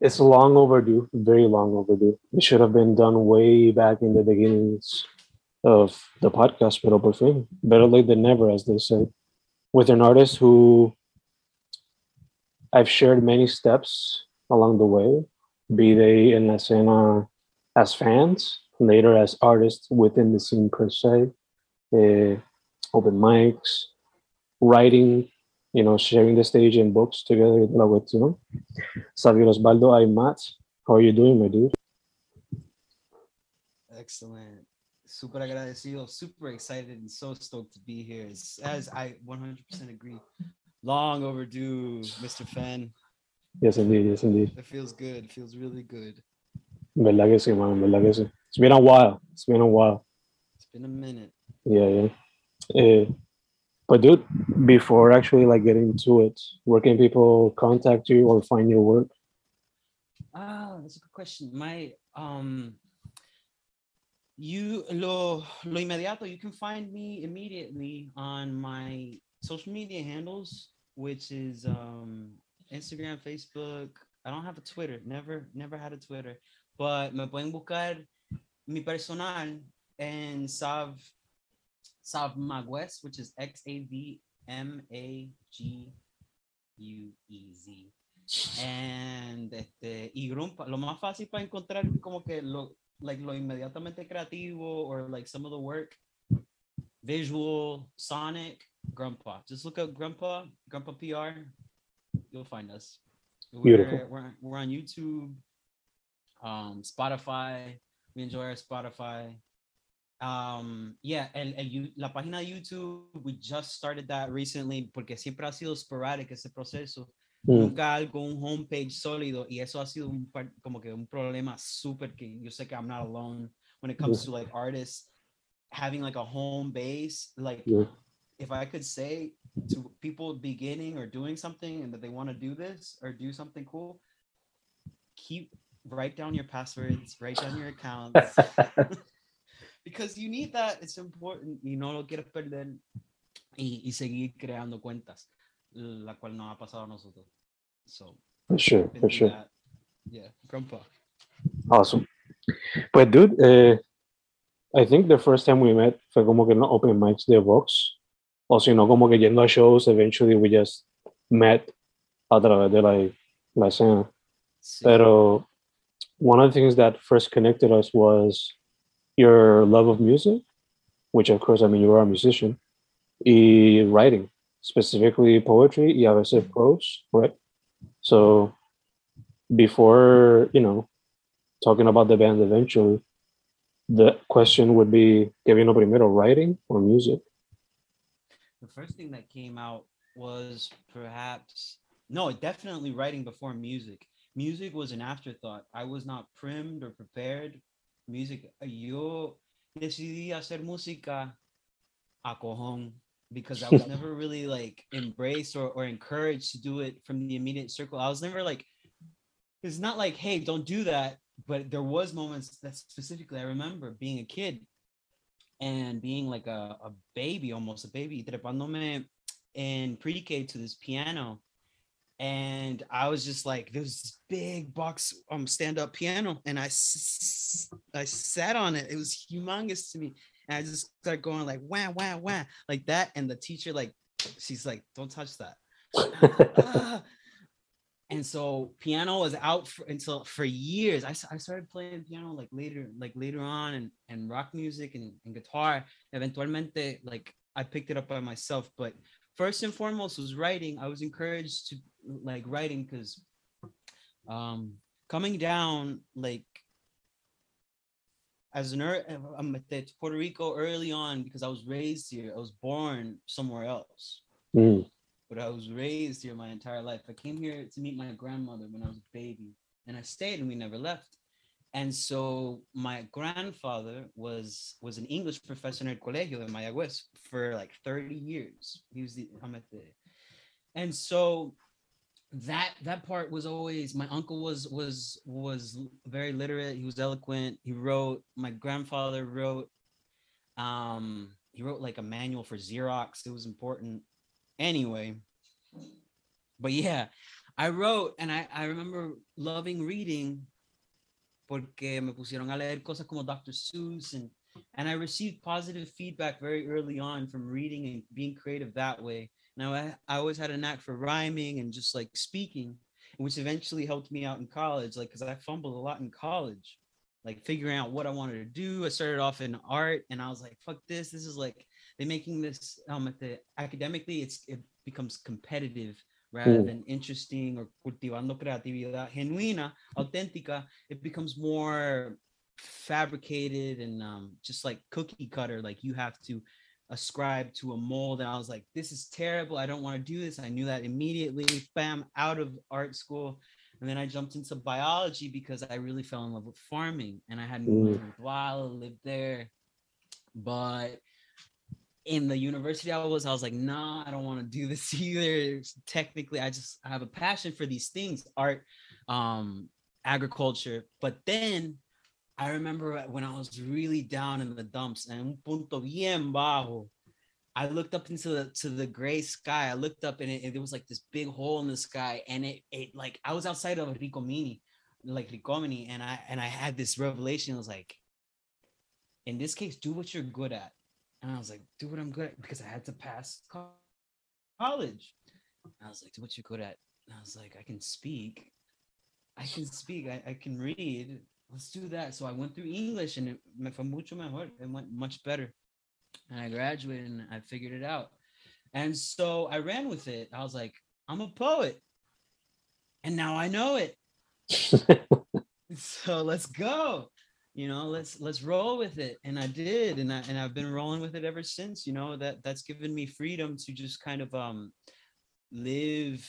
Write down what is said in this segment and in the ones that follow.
it's long overdue, very long overdue. It should have been done way back in the beginnings of the podcast, pero por better late than never, as they say. With an artist who I've shared many steps along the way, be they in la escena as fans, later as artists within the scene per se, uh, open mics, writing, you know, sharing the stage and books together with, you know, Xavier Osvaldo Aymat. How are you doing, my dude? Excellent. Super agradecido, super excited, and so stoked to be here. As, as I 100% agree. Long overdue, Mr. Fen. Yes, indeed. Yes, indeed. It feels good. It feels really good. ¿Verdad que sí, man? ¿Verdad que sí? It's been a while. It's been a while. It's been a minute. Yeah, yeah. Uh, but dude, before actually like getting into it, where can people contact you or find your work? Ah, that's a good question. My um you lo lo inmediato, you can find me immediately on my social media handles, which is um Instagram, Facebook. I don't have a Twitter. Never never had a Twitter. But me pueden buscar mi personal and Xav Xav Maguez, which is X A V M A G U E Z. And este, y Grumpa, lo más fácil para encontrar como que lo, like, lo inmediatamente creativo or like some of the work, visual, sonic, Grandpa. Just look up Grandpa, Grandpa PR. You'll find us. Beautiful. We're, we're, we're on YouTube, um, Spotify. We enjoy our Spotify. Um, yeah, el, el, la página de YouTube, we just started that recently porque siempre ha sido sporadic ese proceso. Mm. Nunca algo, un homepage sólido y eso ha sido un, como que un problema súper que yo sé que I'm not alone when it comes to like artists having like a home base. Like Yeah. if I could say to people beginning or doing something and that they want to do this or do something cool, keep write down your passwords, write down your accounts because you need that. It's important. Y no lo quieres perder y, y seguir creando cuentas, la cual nos ha pasado a nosotros. So, For sure, for sure. that. Yeah, grandpa. Awesome. But dude, uh, I think the first time we met fue como que los open mics de Vox. O si no, como que yendo a shows, eventually we just met a través de la, la escena. Sí. Pero one of the things that first connected us was your love of music, which of course, I mean, you are a musician, y writing, specifically poetry y a veces prose, right? So before, you know, talking about the band eventually, the question would be, ¿qué vino primero, writing or music? the first thing that came out was perhaps no definitely writing before music music was an afterthought i was not primed or prepared music yo decidí hacer música a cojón because i was never really like embraced or, or encouraged to do it from the immediate circle i was never like it's not like hey don't do that but there was moments that specifically I remember being a kid and being like a, a baby, almost a baby, trepándome in pre-K to this piano. And I was just like, there's this big box um stand-up piano, and I s- I sat on it. It was humongous to me. And I just started going like wah wah wah like that. And the teacher, like, she's like, don't touch that. Ah. and so piano was out for, until for years. I, I started playing piano like later, like later on, and, and rock music and, and guitar. Eventualmente, like I picked it up by myself. But first and foremost was writing. I was encouraged to like writing because um coming down like as an I'm at the- Puerto Rico early on because I was raised here. I was born somewhere else Mm. but I was raised here my entire life. I came here to meet my grandmother when I was a baby, and I stayed, and we never left. And so my grandfather was was an English professor in el colegio in Mayagüez for like 30 years. He was the I'm at the, and so that that part was always my uncle was was was very literate. He was eloquent. He wrote. My grandfather wrote. Um, he wrote like a manual for Xerox. It was important anyway but yeah i wrote and i i remember loving reading porque me pusieron a leer cosas como dr seuss and and i received positive feedback very early on from reading and being creative that way. Now i, I always had a knack for rhyming and just like speaking which eventually helped me out in college like because i fumbled a lot in college like figuring out what i wanted to do. I started off in art and i was like fuck this this is like they're making this um at the academically it's it becomes competitive rather Mm. than interesting or cultivando creatividad genuina auténtica it becomes more fabricated and um just like cookie cutter like you have to ascribe to a mold. And i was like this is terrible. I don't want to do this. I knew that immediately bam out of art school. And then i jumped into biology because i really fell in love with farming and i had moved to Guadalajara, lived there. But in the university I was, I was like, nah, I don't want to do this either. Technically, I just I have a passion for these things, art, um, agriculture. But then I remember when I was really down in the dumps and un punto bien bajo, I looked up into the to the gray sky. I looked up and it, there was like this big hole in the sky, and it it like I was outside of Ricomini, like Ricomini, and I and I had this revelation. I was like, in this case, do what you're good at. And I was like, do what I'm good at because I had to pass co- college. I was like, do what you're good at. And I was like, I can speak. I can speak. I, I can read. Let's do that. So I went through English and it fue mucho mejor. It went much better. And I graduated and I figured it out. And so I ran with it. I was like, I'm a poet. And now I know it. So let's go you know let's let's roll with it. And i did and i and i've been rolling with it ever since you know that that's given me freedom to just kind of um live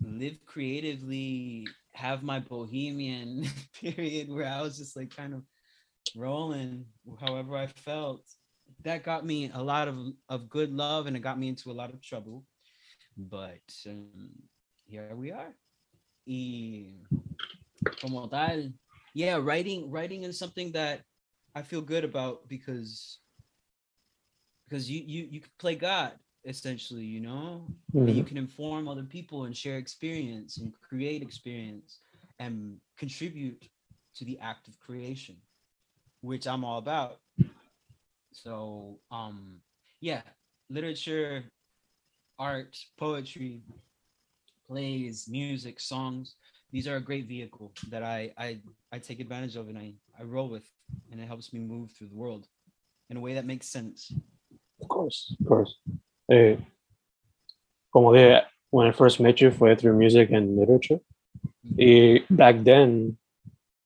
live creatively have my bohemian period where i was just like kind of rolling however i felt. That got me a lot of of good love and it got me into a lot of trouble. But um, here we are. Y como tal. Yeah writing writing is something that i feel good about because because you you you can play god essentially you know? And you can inform other people and share experience and create experience and contribute to the act of creation which i'm all about. So um yeah literature art poetry plays music songs these are a great vehicle that I, I I take advantage of and I, I roll with and it helps me move through the world in a way that makes sense. Of course, of course. Eh, como dije, when I first met you fue through music and literature. Y back then,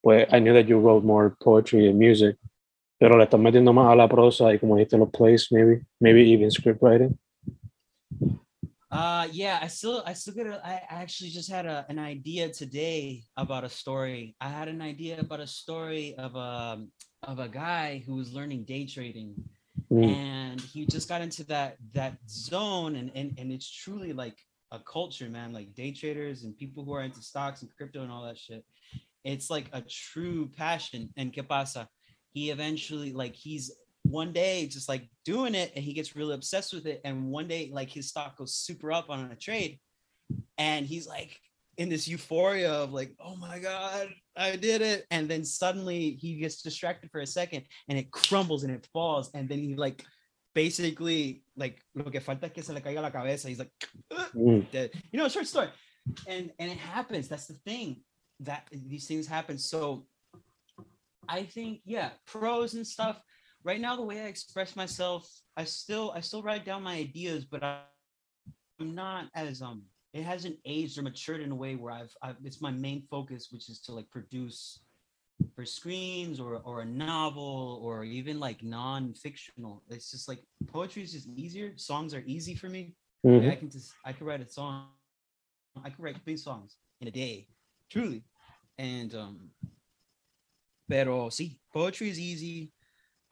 pues I knew that you wrote more poetry and music, pero le estás metiendo más a la prosa y como dijiste los plays, maybe, maybe even script writing. Uh yeah, I still I still get a, I actually just had a, an idea today about a story. I had an idea about a story of a of a guy who was learning day trading Mm, and he just got into that that zone and and, and it's truly like a culture, man. Like day traders and people who are into stocks and crypto and all that shit. It's like a true passion. And que pasa? He eventually like he's one day just like doing it and he gets really obsessed with it. And one day like his stock goes super up on a trade, and he's like in this euphoria of like, oh my god, I did it. And then suddenly he gets distracted for a second and it crumbles and it falls. And then he like basically like lo que falta es que se le caiga la cabeza. He's like Mm. You know, short story. And and it happens. That's the thing. That these things happen. So I think, yeah, pros and stuff. Right now, the way I express myself, I still I still write down my ideas, but I, I'm not as um it hasn't aged or matured in a way where I've, I've it's my main focus, which is to like produce for screens or or a novel or even like non-fictional. It's just like poetry is just easier. Songs are easy for me. Mhm. I can just I could write a song. I could write three songs in a day, truly. And um pero see, poetry is easy.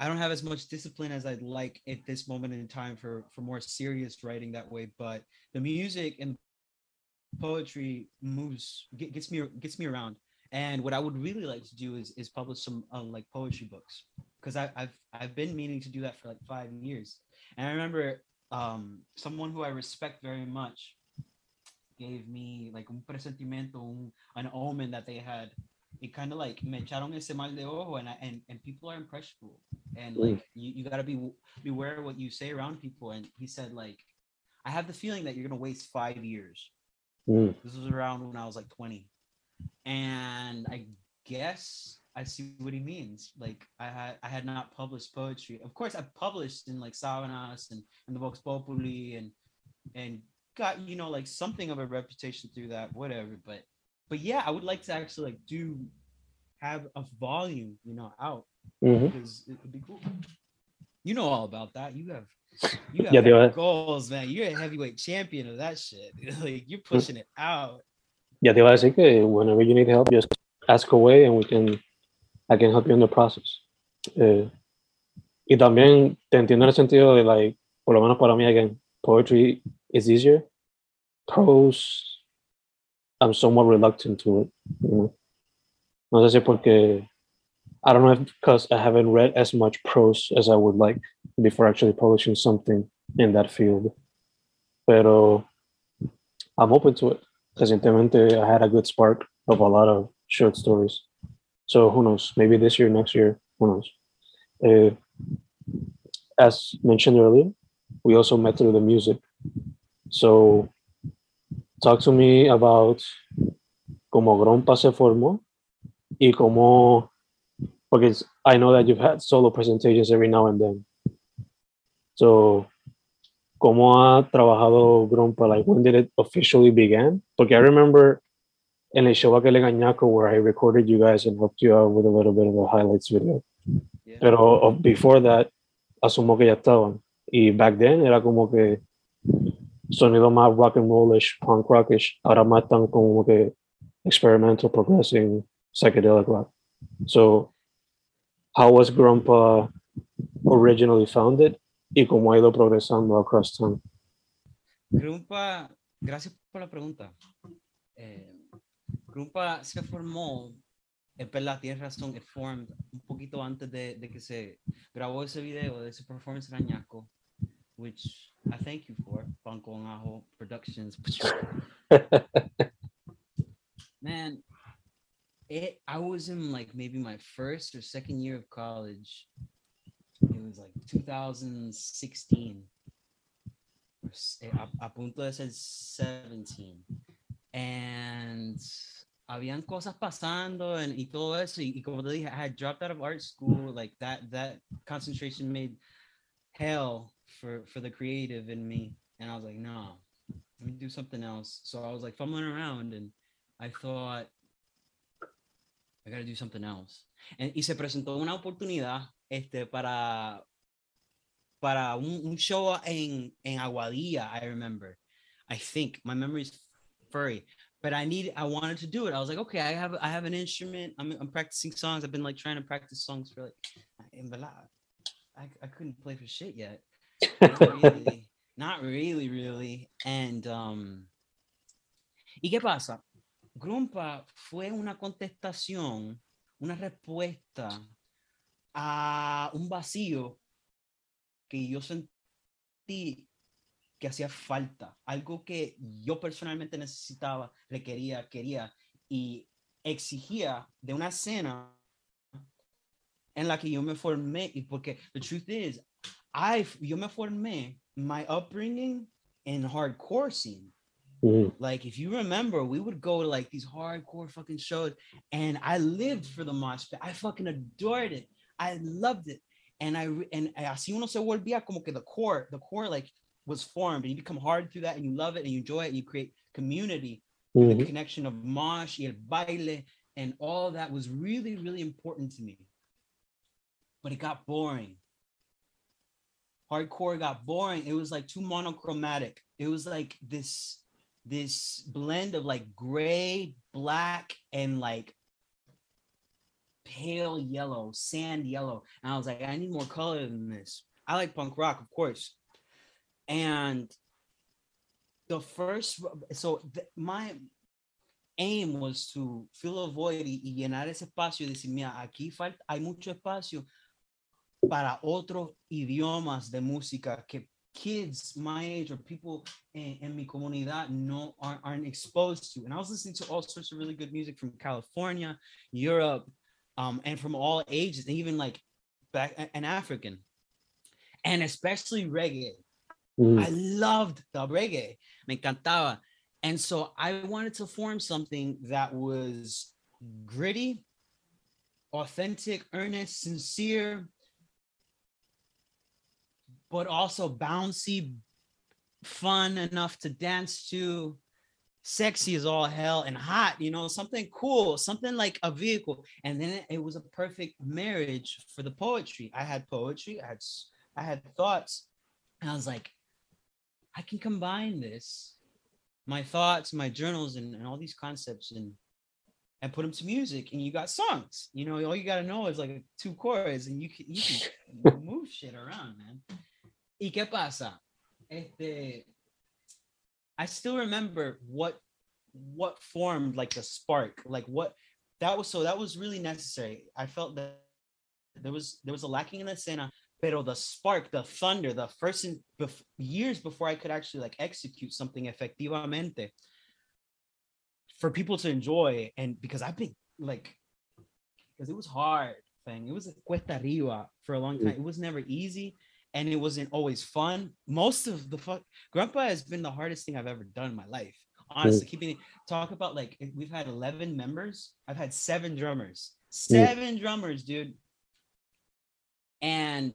I don't have as much discipline as I'd like at this moment in time for for more serious writing that way, but the music and poetry moves gets me gets me around. And what I would really like to do is is publish some uh, like poetry books because I've I've been meaning to do that for like five years. And I remember um, someone who I respect very much gave me like un presentimiento, un, an omen that they had. It kind of like me echaron ese mal de ojo, and I, and and people are impressionable, and Mm. like you, you gotta be beware of what you say around people. And he said like, I have the feeling that you're gonna waste five years. Mm. This was around when I was like 20. And I guess I see what he means. Like I had I had not published poetry. Of course I published in like Savanas and, and the Vox Populi and and got, you know, like something of a reputation through that, whatever. But but yeah, I would like to actually like do have a volume, you know, out Mhm. because it would be cool. You know all about that. You have you have Yeah, goals, man. You're a heavyweight champion of that shit. like you're pushing it out. Yeah, te iba a decir que whenever you need help, just ask away and we can, I can help you in the process. Eh, y también te entiendo en el sentido de, like, por lo menos para mí, again, poetry is easier. Prose, I'm somewhat reluctant to it. You know? No sé si porque, I don't know if because I haven't read as much prose as I would like before actually publishing something in that field. Pero I'm open to it. Recientemente, I had a good spark of a lot of short stories. So who knows? Maybe this year, next year, who knows? Uh, as mentioned earlier, we also met through the music. So talk to me about cómo Grompa se formó y cómo, because I know that you've had solo presentations every now and then. So ¿Cómo ha trabajado Grompa? Like, when did it officially begin? Porque I remember en el show aquel en Añaco where I recorded you guys and helped you out with a little bit of a highlights video. Yeah. Pero uh, before that, asumo que ya estaban. Y back then era como que sonido más rock and rollish, punk rockish. Ahora más tan como que experimental, progressing, psychedelic rock. So, how was Grompa originally founded? Y cómo ha ido progresando across time? Grumpa, gracias por la pregunta. Eh, Grumpa se formó, es verdad, tienes razón, formed un poquito antes de, que se grabó ese video de ese performance en which I thank you for, Pan con Ajo Productions. Man, it, I was in like maybe my first or second year of college. It was like 2016. or s- eh, A, a punto de ser 17. And habían cosas pasando and, y todo eso. Y, y como te dije, I had dropped out of art school. Like that, that concentration made hell for, for the creative in me. And I was like, no, let me do something else. So I was like fumbling around and I thought, I gotta do something else. And, y se presentó una oportunidad este, para, para un, un show en, en Aguadilla, I remember. I think my memory is furry, but I need, I wanted to do it. I was like, okay, I have, I have an instrument. I'm, I'm practicing songs. I've been like trying to practice songs for like, in I, I couldn't play for shit yet. Not really, not really, really. And um, ¿Y qué pasa? Grumpa fue una contestación, una respuesta a un vacío que yo sentí que hacía falta, algo que yo personalmente necesitaba, requería, quería y exigía de una escena en la que yo me formé y porque the truth is I yo me formé my upbringing in hardcore scene. Mhm. like if you remember we would go to like these hardcore fucking shows and I lived for the mosh pit. I fucking adored it. I loved it. And I and así uno se volvía como que the core the core like was formed and you become hard through that and you love it and you enjoy it and you create community the Mhm. connection of mosh el baile and all that was really really important to me. But it got boring hardcore got boring it was like too monochromatic. It was like this this blend of like gray black and like pale yellow sand yellow. And i was like i need more color than this. I like punk rock of course. And the first so th- my aim was to fill a void y, llenar ese espacio y decir, mira, aquí falta, hay mucho espacio para otros idiomas de música que kids my age or people in, in mi comunidad no aren't, aren't exposed to. And I was listening to all sorts of really good music from California, Europe, um, and from all ages, and even like back and African, and especially reggae. Mhm. I loved the reggae. Me encantaba. And so I wanted to form something that was gritty, authentic, earnest, sincere, but also bouncy, fun enough to dance to, sexy as all hell, and hot, you know, something cool, something like a vehicle. And then it was a perfect marriage for the poetry. I had poetry, I had I had thoughts, and I was like, I can combine this, my thoughts, my journals, and, and all these concepts, and and put them to music, and you got songs. You know, all you gotta know is like two chords, and you can you can move shit around, man. ¿Y qué pasa? Este, I still remember what what formed like the spark, like what that was. So that was really necessary. I felt that there was there was a lacking in the scena pero the spark, the thunder, the first in, bef- years before I could actually like execute something efectivamente for people to enjoy, and because I've been like, because it was hard thing, it was a cuesta arriba for a long time. Mm. It was never easy, and it wasn't always fun. Most of the fuck, Grandpa has been the hardest thing I've ever done in my life. Honestly, keeping it talk about like we've had 11 members. I've had seven drummers, seven drummers, dude and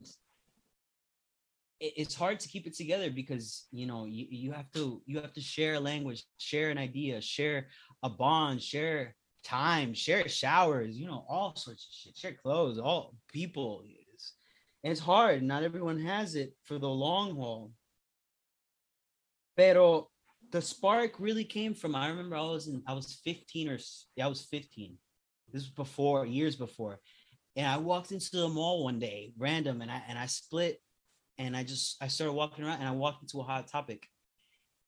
it's hard to keep it together because you know you, you have to you have to share a language share an idea share a bond share time share showers you know all sorts of shit share clothes all people it's, it's hard. Not everyone has it for the long haul. Pero the spark really came from i remember i was in i was 15 or yeah, i was 15 this was before years before. And I walked into the mall one day, random, and I and I split, and I just I started walking around, and I walked into a hot topic,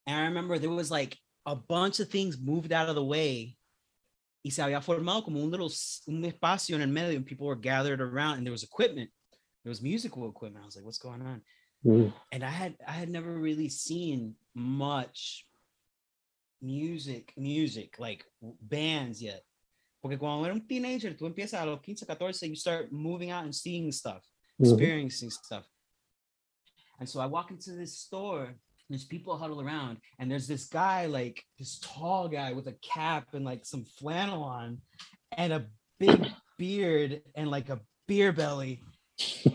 and I remember there was like a bunch of things moved out of the way, y se había formado como un little un espacio en el medio, and people were gathered around, and there was equipment, there was musical equipment. I was like, what's going on? Mhm. and I had I had never really seen much music, music like bands yet. Porque cuando eres un teenager, tú empiezas a los 15, 14, you start moving out and seeing stuff, Mhm. experiencing stuff. And so I walk into this store, and there's people huddled around, and there's this guy, like this tall guy with a cap and like some flannel on, and a big beard and like a beer belly.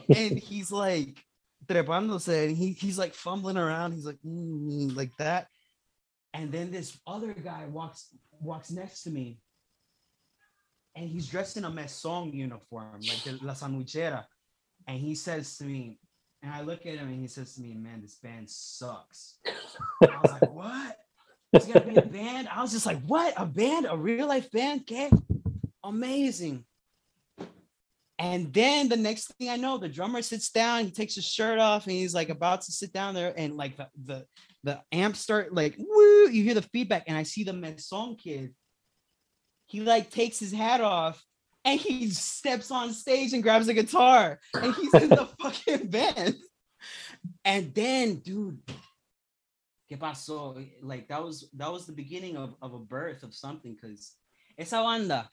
And he's like trepándose, and he, he's like fumbling around. He's like, "Mm," like that. And then this other guy walks walks next to me, and he's dressed in a mesón uniform, like the La Sandwichera. And he says to me, and I look at him and he says to me, Man, this band sucks. I was like, What? It's gonna be a band? I was just like, What? A band? A real life band? Okay. Amazing. And then the next thing I know, the drummer sits down, he takes his shirt off, and he's like about to sit down there, and like the the, the amp start like woo, you hear the feedback, and I see the Meson kid. He like takes his hat off and he steps on stage and grabs a guitar and he's in the fucking band. And then, dude, ¿qué pasó? Like that was that was the beginning of, of a birth of something because esa banda,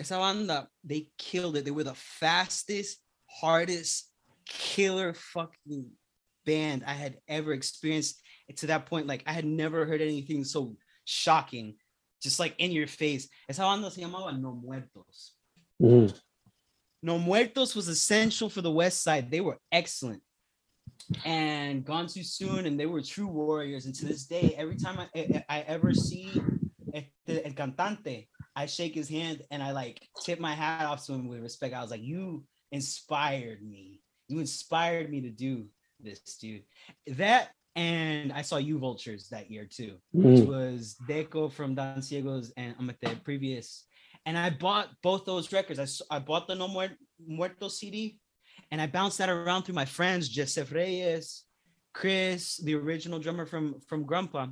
esa banda, they killed it. They were the fastest, hardest, killer fucking band I had ever experienced. to that point, like I had never heard anything so shocking, just like in your face. Esa banda se llamaba No Muertos. Mhm. No Muertos was essential for the West Side. They were excellent. And Gone Too Soon, and they were true warriors. And to this day, every time I, I, I ever see este, el cantante, I shake his hand and I like tip my hat off to him with respect. I was like, You inspired me. You inspired me to do this, dude. That and I saw you vultures that year too, which Mhm. was Deco from Don Ciegos and Amate previous. And I bought both those records. I, I bought the No Muer- Muerto CD and I bounced that around through my friends, Joseph Reyes, Chris, the original drummer from from Grumpa.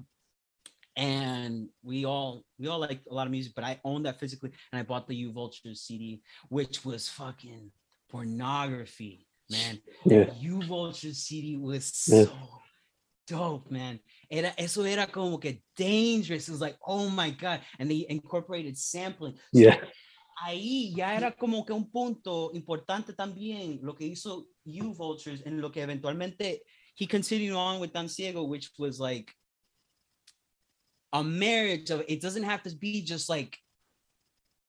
And we all we all liked a lot of music, but I owned that physically, and I bought the U Vultures CD, which was fucking pornography, man. Yeah. U Vultures CD was Yeah. so dope, man. Era, eso era como que dangerous. It was like, oh my God. And they incorporated sampling. So, Yeah. ahí ya era como que un punto importante también lo que hizo U Vultures en lo que eventualmente he continued on with Dan Ciego, which was like a marriage of it doesn't have to be just like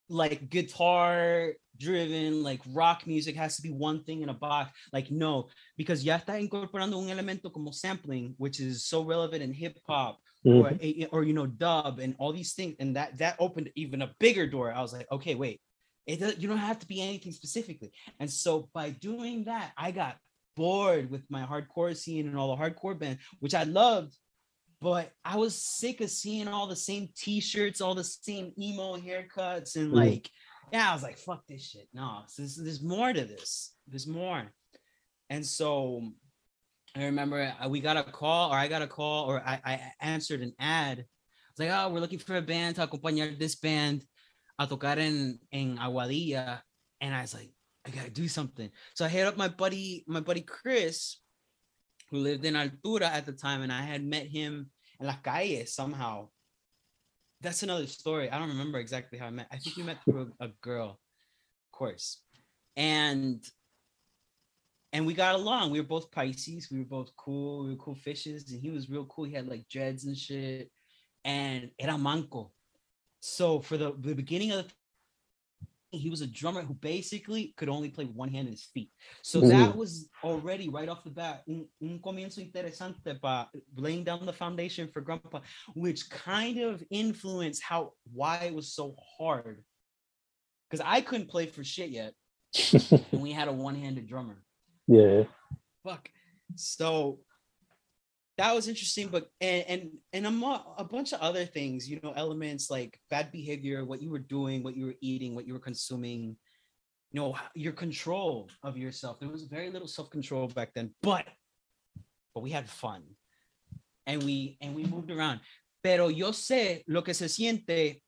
like guitar driven like rock music has to be one thing in a box. Like no because ya está incorporando un elemento como sampling which is so relevant in hip hop Mhm. or a- or you know dub and all these things. And that that opened even a bigger door. I was like okay wait it does, you don't have to be anything specifically. And so by doing that i got bored with my hardcore scene and all the hardcore band which i loved but i was sick of seeing all the same t-shirts all the same emo haircuts and Mhm. like yeah i was like fuck this shit no this, there's more to this there's more and so I remember uh, we got a call, or I got a call, or I, I answered an ad. It's like, oh, we're looking for a band to acompañar this band a tocar en, en Aguadilla. And I was like, I gotta do something. So I hit up my buddy, my buddy Chris, who lived in Altura at the time, and I had met him in La Calle somehow. That's another story. I don't remember exactly how I met. I think we met through a, a girl, of course. And and we got along. We were both Pisces. We were both cool. We were cool fishes, and he was real cool. He had like dreads and shit, and era manco. So for the, the beginning of the he was a drummer who basically could only play one hand and his feet. So mm-hmm. that was already right off the bat un, un comienzo interesante para laying down the foundation for Grandpa, which kind of influenced how why it was so hard. Because I couldn't play for shit yet, and we had a one-handed drummer yeah. fuck so that was interesting but and and, and a, a bunch of other things you know elements like bad behavior what you were doing what you were eating what you were consuming. You know your control of yourself. There was very little self-control back then but but we had fun. And we and we moved around. Pero yo sé lo que se siente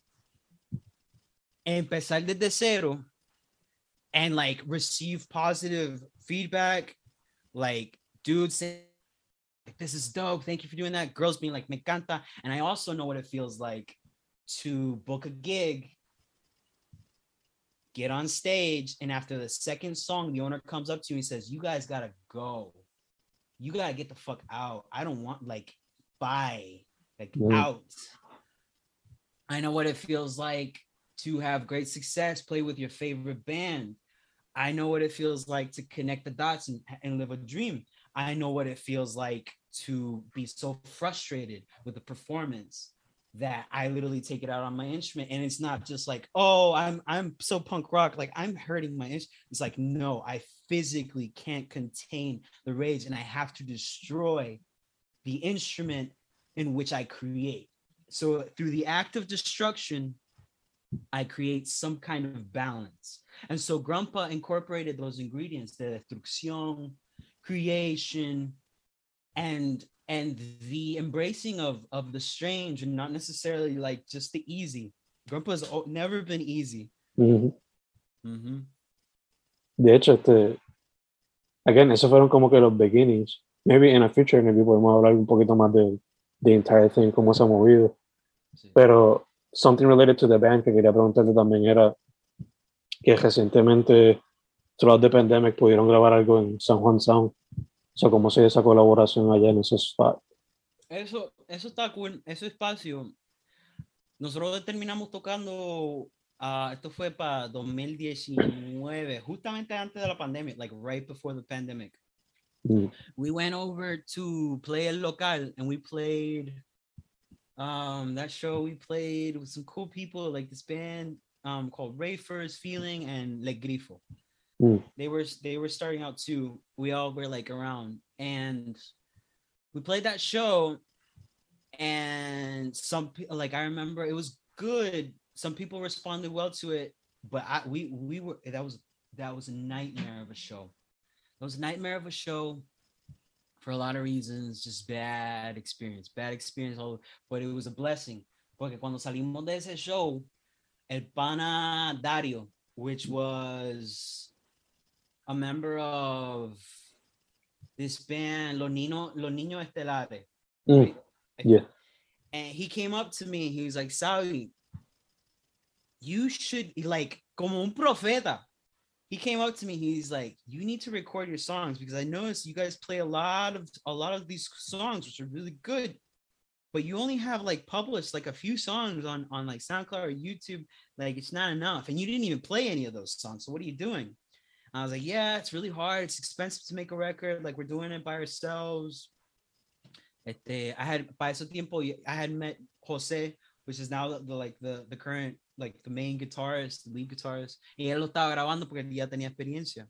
empezar desde cero and like receive positive feedback like dudes saying like, this is dope. Thank you for doing that. Girls being like me encanta and i also know what it feels like to book a gig get on stage and after the second song the owner comes up to you and says you guys gotta go. You gotta get the fuck out. I don't want like bye. Like out. I know what it feels like to have great success play with your favorite band. I know what it feels like to connect the dots and, and live a dream. I know what it feels like to be so frustrated with the performance that I literally take it out on my instrument. And it's not just like, oh, I'm I'm so punk rock, like I'm hurting my instrument. It's like, no, I physically can't contain the rage and I have to destroy the instrument in which I create. So through the act of destruction, I create some kind of balance. And so Grandpa incorporated those ingredients, the destrucción, creation, and and the embracing of of the strange and not necessarily like just the easy. Grandpa's o- never been easy. Ujú. Mhm. De hecho, este, again, esos fueron como que los beginnings. Maybe in the future, maybe podemos hablar un poquito más de the entire thing, cómo se ha movido. Sí. Pero something related to the band que quería preguntarte también era que recientemente, throughout the pandemic, pudieron grabar algo en San Juan Sound. O sea, cómo se dio esa colaboración allá en ese spot. Eso, eso está cool, ese espacio. Nosotros terminamos tocando, ah, esto fue para 2019, justamente antes de la pandemia, like right before the pandemic. Mm. We went over to play el local and we played um that show we played with some cool people like this band um called Rayfers Feeling and Le Grifo. They were they were starting out too. We all were like around and we played that show and some like I remember it was good. Some people responded well to it, but I we we were that was that was a nightmare of a show. It was a nightmare of a show for a lot of reasons, just bad experience, bad experience. All, but it was a blessing. Porque cuando salimos de ese show, el pana Dario, which was a member of this band, Los Niños, Los Niños Estelares. Mm. right? Yeah. And he came up to me. He was like, Sally, you should like como un profeta. He came up to me. He's like, you need to record your songs because I noticed you guys play a lot of a lot of these songs, which are really good, but you only have like published like a few songs on on like SoundCloud or YouTube. Like it's not enough, and you didn't even play any of those songs. So what are you doing? I was like, yeah, it's really hard. It's expensive to make a record. Like we're doing it by ourselves. Este, I had by ese tiempo I had met Jose, which is now the, the, like the the current like the main guitarist, the lead guitarist, y él lo estaba grabando porque ya tenía experiencia.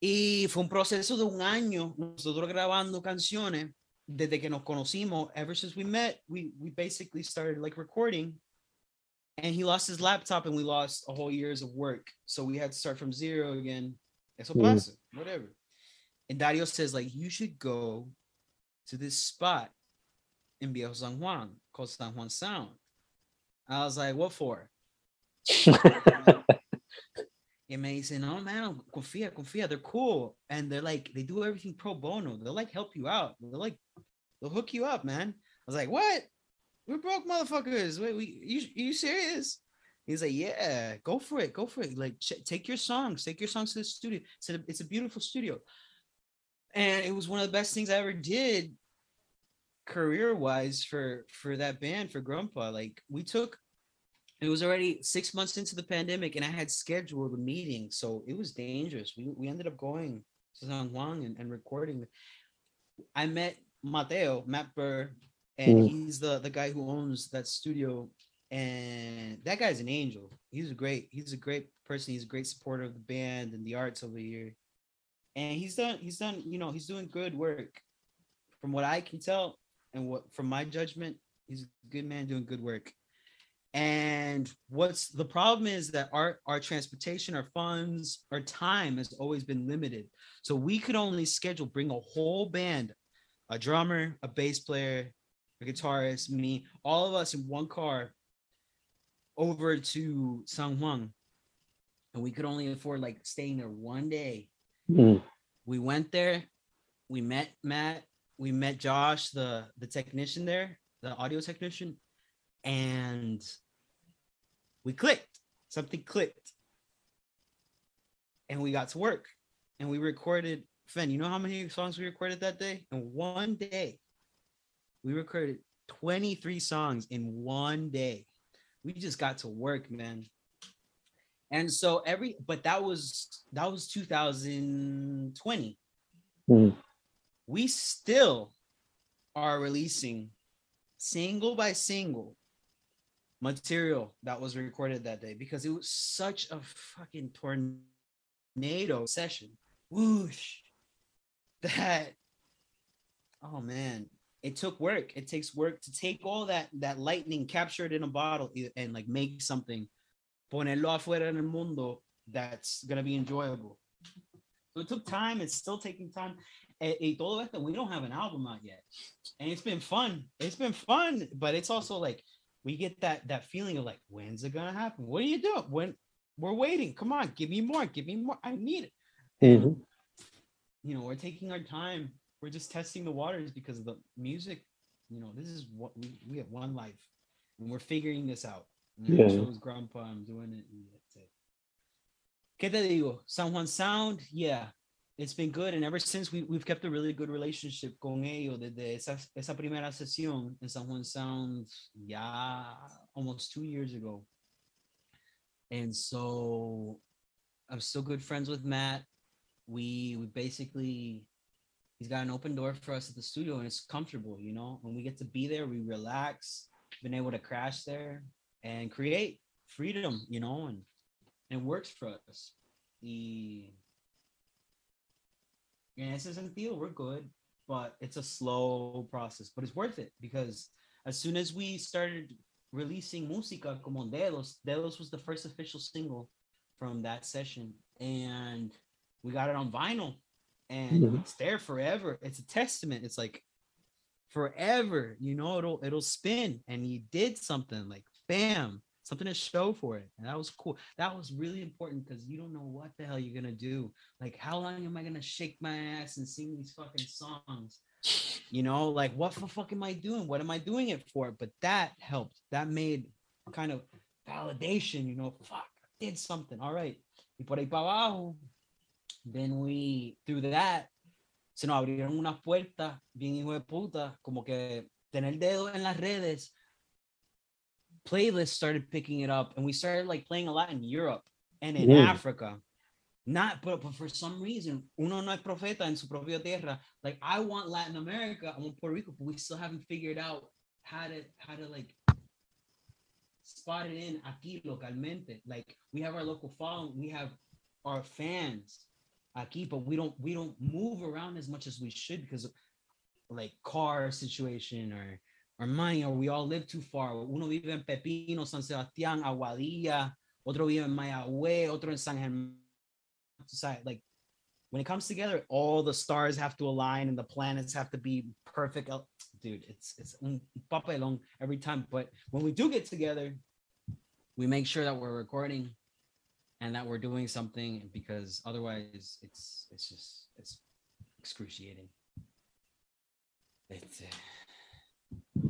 Y fue un proceso de un año nosotros grabando canciones desde que nos conocimos. Ever since we met, we we basically started like recording. And he lost his laptop, and we lost a whole years of work. So we had to start from zero again. Eso Mm. pasa, whatever. And Dario says like you should go to this spot in Viejo San Juan called San Juan Sound. I was like, what for? Y me dice, no, man, confía, confía. They're cool. And they're like, they do everything pro bono. They'll like help you out. They'll like, they'll hook you up, man. I was like, what? We're broke motherfuckers. Wait, we, you, you serious? He's like, yeah, go for it. Go for it. Like, ch- take your songs, take your songs to the studio. It's a, it's a beautiful studio. And it was one of the best things I ever did career wise for for that band for grandpa like we took it was already six months into the pandemic and i had scheduled a meeting so it was dangerous we, we ended up going to san juan and, and recording i met mateo matt burr and Mm. he's the the guy who owns that studio. And that guy's an angel. He's a great he's a great person. He's a great supporter of the band and the arts over here. And he's done he's done you know he's doing good work. From what i can tell and what from my judgment he's a good man doing good work. And what's the problem is that our our transportation our funds our time has always been limited. So we could only schedule bring a whole band a drummer a bass player a guitarist me all of us in one car over to san juan. And we could only afford like staying there one day. Mm. we went there. We met matt. We met josh the the technician there the audio technician. And we clicked. Something clicked. And we got to work. And we recorded Fen, you know how many songs we recorded that day? In one day we recorded 23 songs in one day. We just got to work man. And so every but that was that was 2020 Mm. we still are releasing single by single material that was recorded that day because it was such a fucking tornado session. Whoosh. That oh man it took work it takes work to take all that that lightning capture it in a bottle and like make something ponerlo afuera en el mundo that's gonna be enjoyable. So it took time. It's still taking time. Y todo esto, we don't have an album out yet, and it's been fun. It's been fun, but it's also like we get that that feeling of like, when's it gonna happen? What are you doing? When we're waiting? Come on, give me more. Give me more. I need it. Ujú. You know, we're taking our time. We're just testing the waters because of the music. You know, this is what we we have one life, and we're figuring this out. And I Yeah. chose Grumpa. I'm doing it. And that's it. ¿Qué te digo? San Juan Sound, yeah, it's been good. And ever since we, we've kept a really good relationship con ellos desde esa, esa primera sesión en San Juan Sound, ya almost two years ago. And so I'm still good friends with Matt. We, we basically, he's got an open door for us at the studio and it's comfortable, you know, when we get to be there, we relax, been able to crash there and create freedom, you know, and and works for us. And it doesn't feel we're good, but it's a slow process, but it's worth it because as soon as we started releasing música como Dedos, Dedos was the first official single from that session, and we got it on vinyl, and Mhm. it's there forever. It's a testament. It's like forever, you know, it'll it'll spin, and he did something like bam, something to show for it, and that was cool. That was really important because you don't know what the hell you're gonna do. Like, how long am I gonna shake my ass and sing these fucking songs? You know, like what the fuck am I doing? What am I doing it for? But that helped. That made kind of validation, you know, fuck, I did something. All right. Y por ahí para abajo, then we, through that, se nos abrieron unas puertas bien hijo de puta, como que tener dedo en las redes. Playlists started picking it up, and we started like playing a lot in Europe and in Mm. Africa. Not, but, but for some reason, uno no es profeta en su propia tierra. Like I want Latin America, I want Puerto Rico, but we still haven't figured out how to how to like spot it in aquí localmente. Like we have our local following, we have our fans aquí, but we don't we don't move around as much as we should because like car situation or or money or we all live too far. Uno vive en Pepino, San Sebastián, Aguadilla, otro vive en Mayagüez, otro en San Germán. Like when it comes together, all the stars have to align and the planets have to be perfect. Dude, it's it's un papelón every time. But when we do get together, we make sure that we're recording and that we're doing something because otherwise it's it's just it's excruciating. It's uh,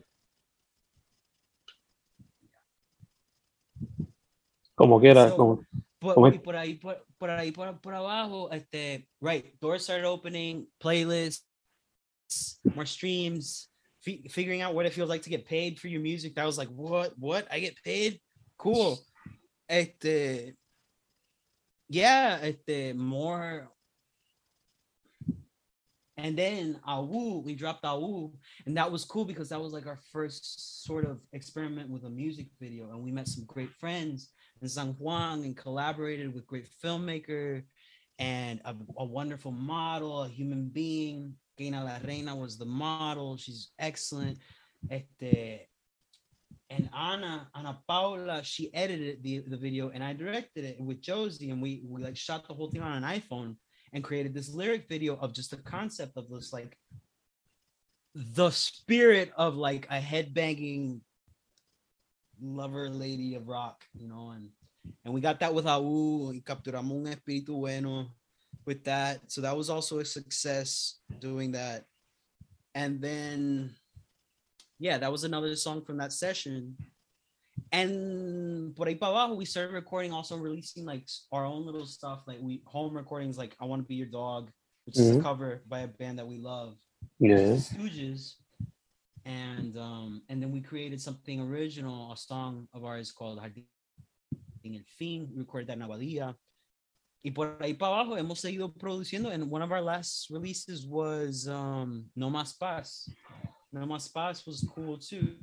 Como quiera, So- como, But ¿Cómo y por ahí, por, por ahí, por, por abajo, este, right, doors started opening, playlists, more streams, fi- figuring out what it feels like to get paid for your music. That was like, what, what? I get paid? Cool. Este, yeah, este, more. And then Awu, we dropped Awu, and that was cool because that was like our first sort of experiment with a music video, and we met some great friends in San Juan and collaborated with great filmmaker and a, a wonderful model, a human being. Gaina La Reina was the model. She's excellent. Este, and Ana, Ana Paula, she edited the, the video and I directed it with Josie and we, we like shot the whole thing on an iPhone and created this lyric video of just the concept of this like the spirit of like a headbanging lover lady of rock, you know, and and we got that with Aú y capturamos un espíritu bueno with that. So that was also a success doing that. And then yeah, that was another song from that session. And por ahí para abajo, we started recording, also releasing like our own little stuff, like we home recordings, like I Want to Be Your Dog, which is a Mhm. cover by a band that we love. yeah. Stooges, and um, and then we created something original, a song of ours called Jardín El Fin. We recorded that en Aguadilla. Y por ahí para abajo hemos seguido produciendo, and one of our last releases was um, No Más Paz. No Más Paz was cool too.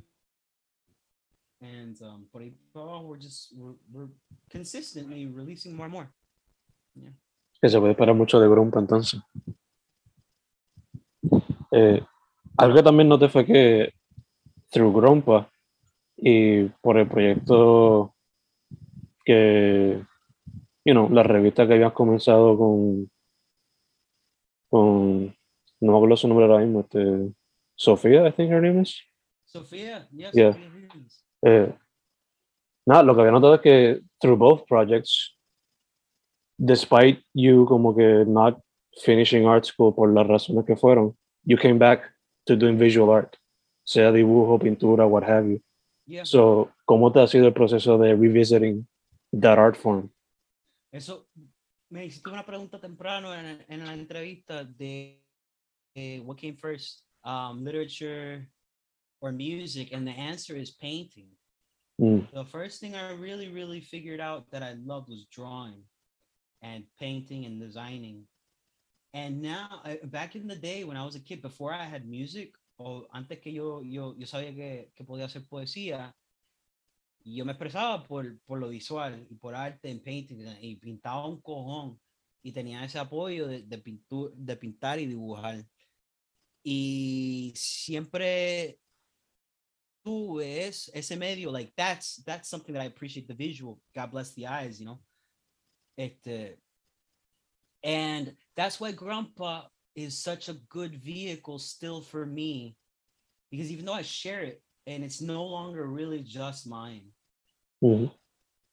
And um, abajo, we're just we're, we're consistently releasing more and more. que se puede esperar mucho de Grumpa entonces. Eh, algo que también noté fue que Through Grumpa y por el proyecto que you know, la revista que habías comenzado con, con, no me acuerdo su nombre ahora mismo, este, Sofía, I think her name is. Sophia, yes, Yeah. Eh, nada, lo que había notado es que through both projects, despite you como que not finishing art school por las razones que fueron, you came back to doing visual art, sea dibujo, pintura, what have you. Yeah. So, ¿cómo te ha sido el proceso de revisiting that art form? Eso, me hiciste una pregunta temprano en, en la entrevista de eh, what came first, um, literature or music, and the answer is painting. Mm, The first thing I really, really figured out that I loved was drawing and painting and designing. And now, back in the day when I was a kid, before I had music, o antes que yo, yo, yo sabía que, que podía hacer poesía, yo me expresaba por, por lo visual y por arte en painting y pintaba un cojón y tenía ese apoyo de, de, pintu- de pintar y dibujar. Y siempre tuve es- ese medio, like that's that's something that I appreciate the visual. God bless the eyes, you know. Este, and that's why Grandpa is such a good vehicle still for me, because even though I share it and it's no longer really just mine,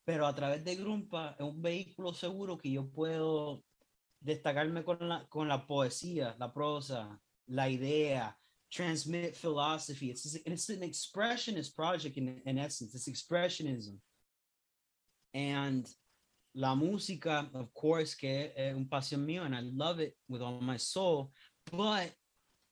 pero a través de Grumpa es un vehículo seguro que yo puedo destacarme con la, con la poesía, la prosa, la idea, transmit philosophy. It's, it's an expressionist project in, in essence, it's expressionism. And la música, of course, que es un pasión mío, and I love it with all my soul. But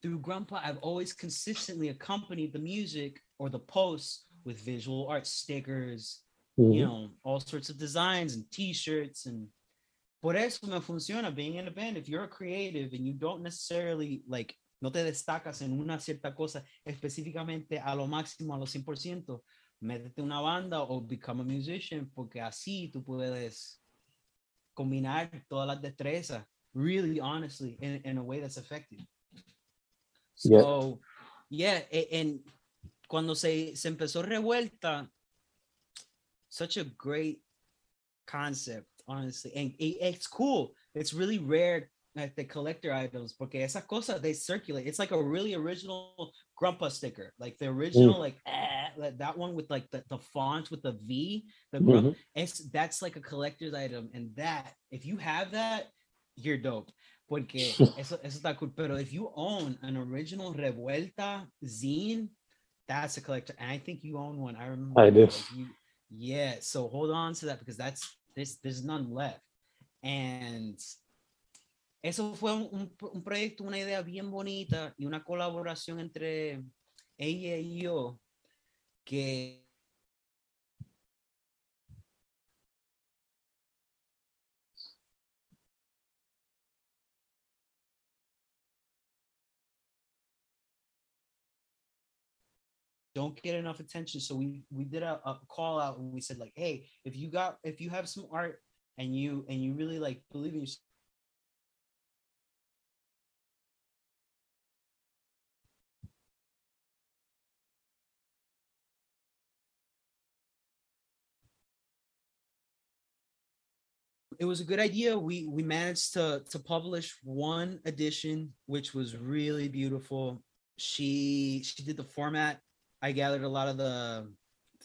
through Grumpa, I've always consistently accompanied the music or the posts with visual art stickers, you mhm. know, all sorts of designs and t-shirts and por eso me funciona being in a band. If you're a creative and you don't necessarily like no te destacas en una cierta cosa específicamente a lo máximo, a lo 100%, métete una banda o become a musician porque así tú puedes combinar todas las destrezas really honestly in, in a way that's effective. Yeah. So, yeah, a- and cuando se, se empezó revuelta, such a great concept, honestly. And it- it's cool. It's really rare at the collector items porque esas cosas they circulate. It's like a really original Grumpa sticker, like the original, like eh, like that one with like the, the font with the V, the Grump. Mhm. It's that's like a collector's item, and that if you have that, you're dope. Porque eso, eso está cool. Pero if you own an original Revuelta zine, that's a collector. And I think you own one. I remember. I do. you, yeah. So hold on to that because that's there's there's none left. And eso fue un, un un proyecto, una idea bien bonita y una colaboración entre ella y yo que don't get enough attention. So we we did a, a call out and we said like hey if you got if you have some art and you and you really like believe in yourself it was a good idea. We we managed to to publish one edition, which was really beautiful. She she did the format. I gathered a lot of the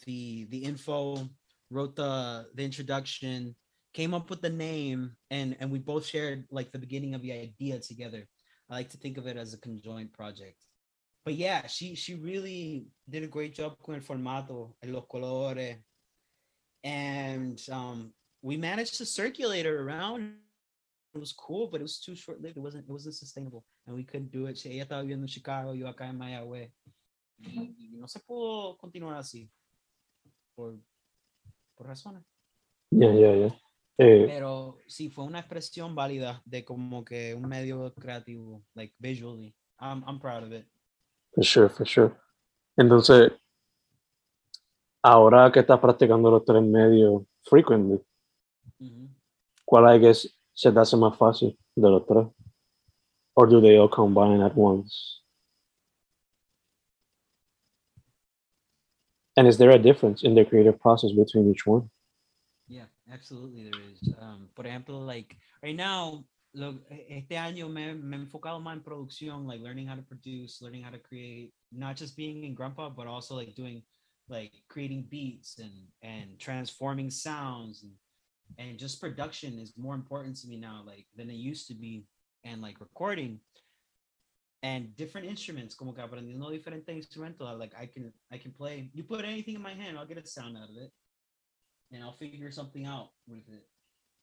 the the info, wrote the the introduction, came up with the name, and and we both shared like the beginning of the idea together. I like to think of it as a conjoint project. But yeah, she she really did a great job con el formato, los colores, and um, we managed to circulate it around. It was cool, but it was too short lived. It wasn't it wasn't sustainable, and we couldn't do it. Ella estaba viviendo en Chicago, yo acá en Mayagüez, y, y no se pudo continuar así por por razones. Yeah, yeah, yeah. Eh, Pero sí fue una expresión válida de como que un medio creativo, like visually. I'm I'm proud of it. for sure, for sure. Entonces, ahora que estás practicando los tres medios frequently, Mhm. ¿cuál I guess se te hace más fácil de los tres? Or do they all combine at once? And is there a difference in the creative process between each one? Yeah. Absolutely, there is. Um, por ejemplo, like right now, lo, este año me, me he enfocado más en producción, like learning how to produce, learning how to create, not just being in Grumpa, but also like doing, like creating beats and and transforming sounds and and just production is more important to me now, like than it used to be, and like recording and different instruments, como que aprendiendo diferentes instrumentos, like I can I can play. You put anything in my hand, I'll get a sound out of it, and I'll figure something out with it.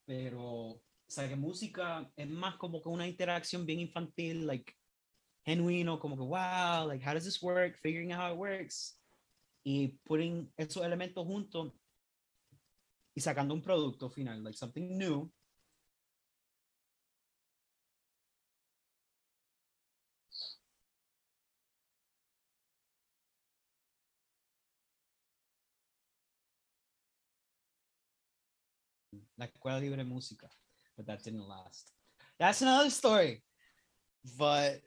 Pero, o sea, que música es más como que una interacción bien infantil, like genuino, como que wow, like how does this work? Figuring out how it works y putting esos elementos juntos y sacando un producto final, like something new la Escuela Libre Música, but that didn't last. That's another story. But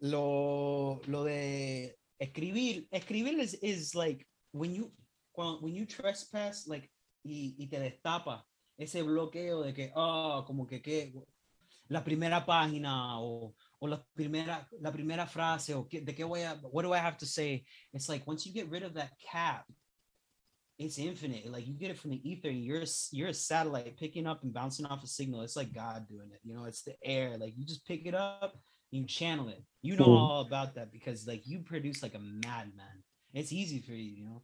lo, lo de escribir, escribir is, is like when you, when you trespass, like, y, y te destapa ese bloqueo de que, oh, como que, que la primera página o, o la primera, la primera frase o que, de qué voy a, what do I have to say? It's like once you get rid of that cap, it's infinite. Like you get it from the ether, and you're you're a satellite picking up and bouncing off a signal. It's like God doing it. You know, it's the air. Like you just pick it up, you channel it. You know all about that because like you produce like a madman. It's easy for you, you know.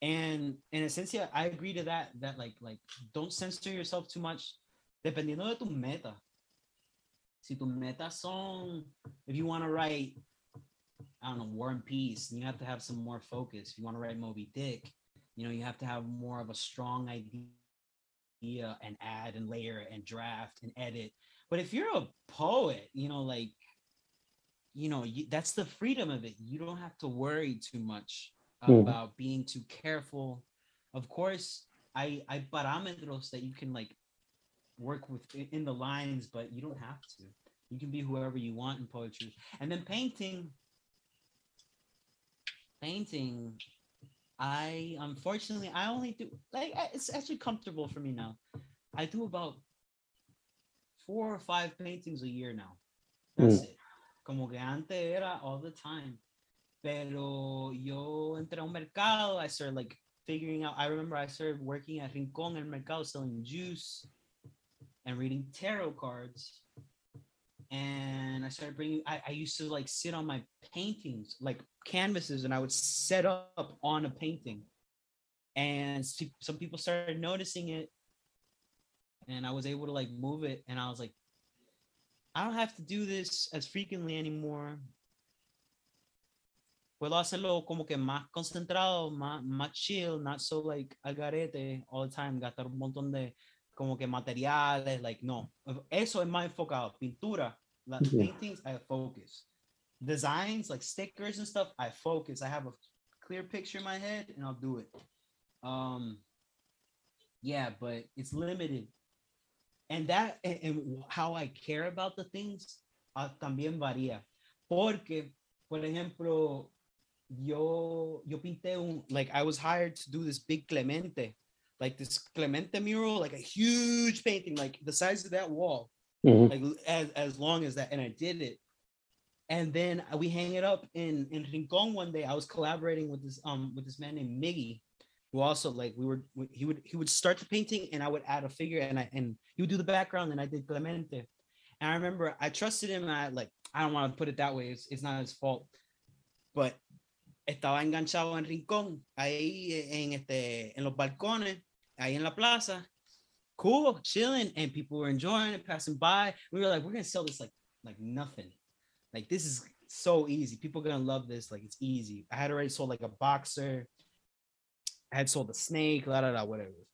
And in a sense, yeah, I agree to that. That like like don't censor yourself too much. Dependiendo de tu meta. Si tu meta son, if you want to write, I don't know, War and Peace, you have to have some more focus. If you want to write Moby Dick, you know you have to have more of a strong idea and add and layer and draft and edit but if you're a poet you know like you know you, that's the freedom of it you don't have to worry too much mm. about being too careful of course i i parameters that you can like work with in the lines but you don't have to you can be whoever you want in poetry and then painting painting I unfortunately I only do like it's actually comfortable for me now. I do about four or five paintings a year now. That's mm. it. Como que antes era all the time. Pero yo entré a un mercado. I started like figuring out. I remember I started working at Rincon El Mercado selling juice and reading tarot cards and I started bringing. I, I used to like sit on my paintings, like canvases, and I would set up on a painting, and some people started noticing it, and I was able to like move it, and I was like, I don't have to do this as frequently anymore. Puedo hacerlo como que más concentrado, más, más chill, not so like al garete all the time, gastar un montón de como que materiales, like, no. Eso es más enfocado. Pintura, like, yeah. paintings, I focus. Designs, like stickers and stuff, I focus. I have a clear picture in my head and I'll do it. Um, yeah, but it's limited. And that, and, and how I care about the things uh, también varía. Porque, por ejemplo, yo, yo pinté un, like, I was hired to do this big Clemente like this Clemente mural, like a huge painting, like the size of that wall, mm-hmm. like as, as long as that. And I did it. And then we hang it up in in Rincon one day. I was collaborating with this um with this man named Miggy, who also like we were he would he would start the painting and I would add a figure and I and he would do the background and I did Clemente. And I remember I trusted him and I like I don't want to put it that way. It's, it's not his fault. But estaba enganchado en Rincón, ahí eh, en este en los balcones ahí en la plaza, cool, chilling, and people were enjoying it, passing by. We were like, we're gonna sell this like like nothing. Like this is so easy. People gonna love this. Like it's easy. I had already sold like a boxer. I had sold the snake, la la la, whatever.